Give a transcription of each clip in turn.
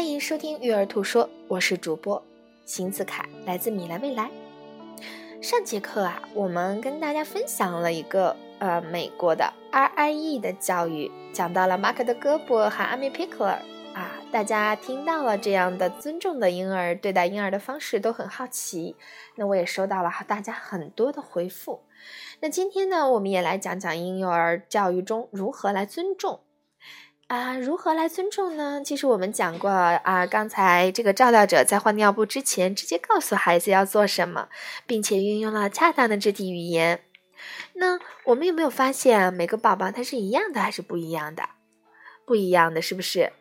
欢迎收听育儿兔说，我是主播邢子凯，来自米兰未来。上节课啊，我们跟大家分享了一个呃美国的 RIE 的教育，讲到了马克的胳膊和阿米皮克尔啊，大家听到了这样的尊重的婴儿对待婴儿的方式都很好奇，那我也收到了大家很多的回复。那今天呢，我们也来讲讲婴幼儿教育中如何来尊重。啊，如何来尊重呢？其实我们讲过啊，刚才这个照料者在换尿布之前，直接告诉孩子要做什么，并且运用了恰当的肢体语言。那我们有没有发现，每个宝宝他是一样的还是不一样的？不一样的，是不是？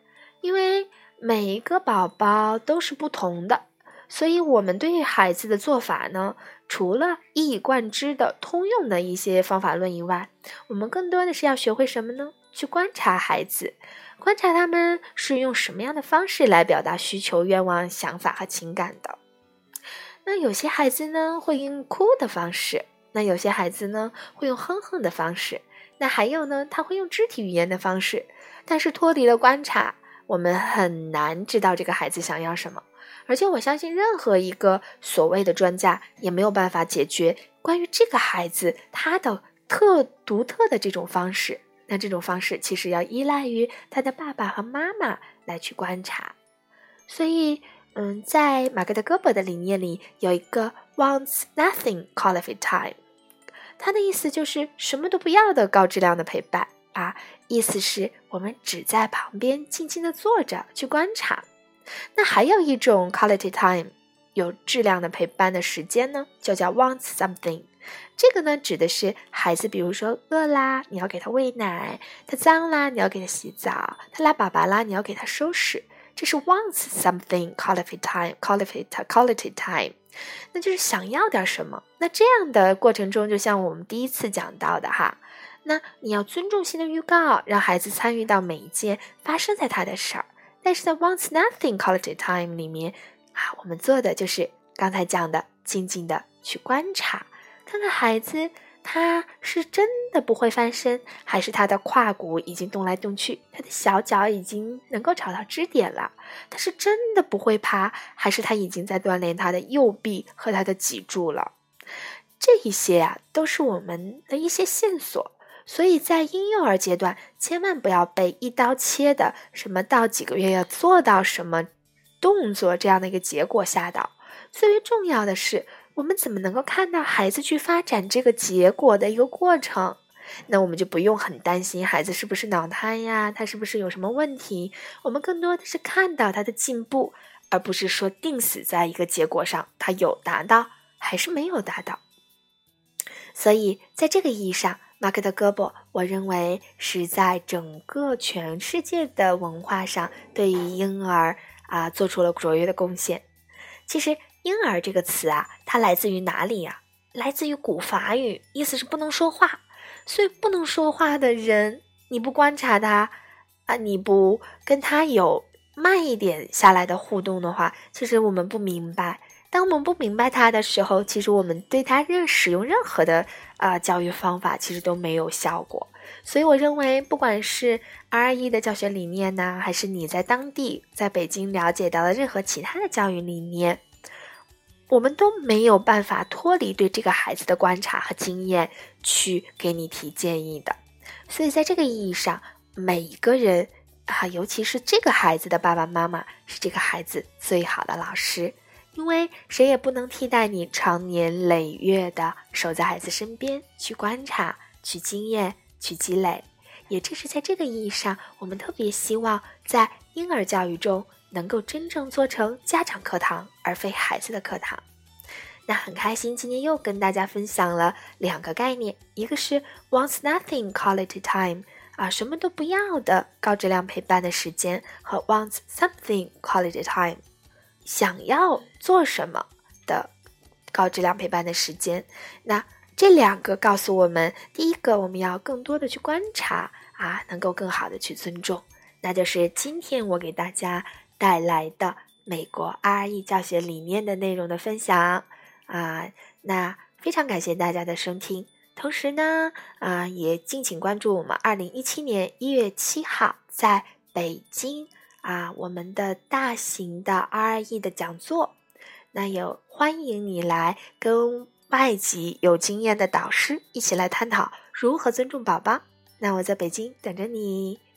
因为每一个宝宝都是不同的，所以我们对于孩子的做法呢，除了一以贯之的通用的一些方法论以外，我们更多的是要学会什么呢？去观察孩子，观察他们是用什么样的方式来表达需求、愿望、想法和情感的。那有些孩子呢会用哭的方式，那有些孩子呢会用哼哼的方式，那还有呢他会用肢体语言的方式。但是脱离了观察，我们很难知道这个孩子想要什么。而且我相信，任何一个所谓的专家也没有办法解决关于这个孩子他的特独特的这种方式。那这种方式其实要依赖于他的爸爸和妈妈来去观察，所以，嗯，在马格的胳膊的理念里有一个 wants nothing quality time，他的意思就是什么都不要的高质量的陪伴啊，意思是我们只在旁边静静的坐着去观察。那还有一种 quality time，有质量的陪伴的时间呢，就叫 wants something。这个呢，指的是孩子，比如说饿啦，你要给他喂奶；他脏啦，你要给他洗澡；他拉粑粑啦，你要给他收拾。这是 wants something quality time quality quality time，那就是想要点什么。那这样的过程中，就像我们第一次讲到的哈，那你要尊重性的预告，让孩子参与到每一件发生在他的事儿。但是在 wants nothing quality time 里面啊，我们做的就是刚才讲的，静静的去观察。看看孩子，他是真的不会翻身，还是他的胯骨已经动来动去，他的小脚已经能够找到支点了？他是真的不会爬，还是他已经在锻炼他的右臂和他的脊柱了？这一些啊，都是我们的一些线索。所以在婴幼儿阶段，千万不要被一刀切的什么到几个月要做到什么动作这样的一个结果吓到。最为重要的是。我们怎么能够看到孩子去发展这个结果的一个过程？那我们就不用很担心孩子是不是脑瘫呀，他是不是有什么问题？我们更多的是看到他的进步，而不是说定死在一个结果上，他有达到还是没有达到。所以，在这个意义上，马克的胳膊，我认为是在整个全世界的文化上，对于婴儿啊做出了卓越的贡献。其实。婴儿这个词啊，它来自于哪里呀？来自于古法语，意思是不能说话。所以不能说话的人，你不观察他啊，你不跟他有慢一点下来的互动的话，其实我们不明白。当我们不明白他的时候，其实我们对他任使用任何的啊教育方法，其实都没有效果。所以我认为，不管是 RE 的教学理念呢，还是你在当地在北京了解到的任何其他的教育理念。我们都没有办法脱离对这个孩子的观察和经验去给你提建议的，所以在这个意义上，每一个人啊，尤其是这个孩子的爸爸妈妈，是这个孩子最好的老师，因为谁也不能替代你长年累月的守在孩子身边去观察、去经验、去积累。也正是在这个意义上，我们特别希望在婴儿教育中。能够真正做成家长课堂，而非孩子的课堂，那很开心。今天又跟大家分享了两个概念，一个是 wants nothing quality time 啊，什么都不要的高质量陪伴的时间，和 wants something quality time，想要做什么的高质量陪伴的时间。那这两个告诉我们，第一个我们要更多的去观察啊，能够更好的去尊重，那就是今天我给大家。带来的美国 RE 教学理念的内容的分享啊，那非常感谢大家的收听。同时呢，啊，也敬请关注我们二零一七年一月七号在北京啊我们的大型的 RE 的讲座，那有欢迎你来跟外籍有经验的导师一起来探讨如何尊重宝宝。那我在北京等着你。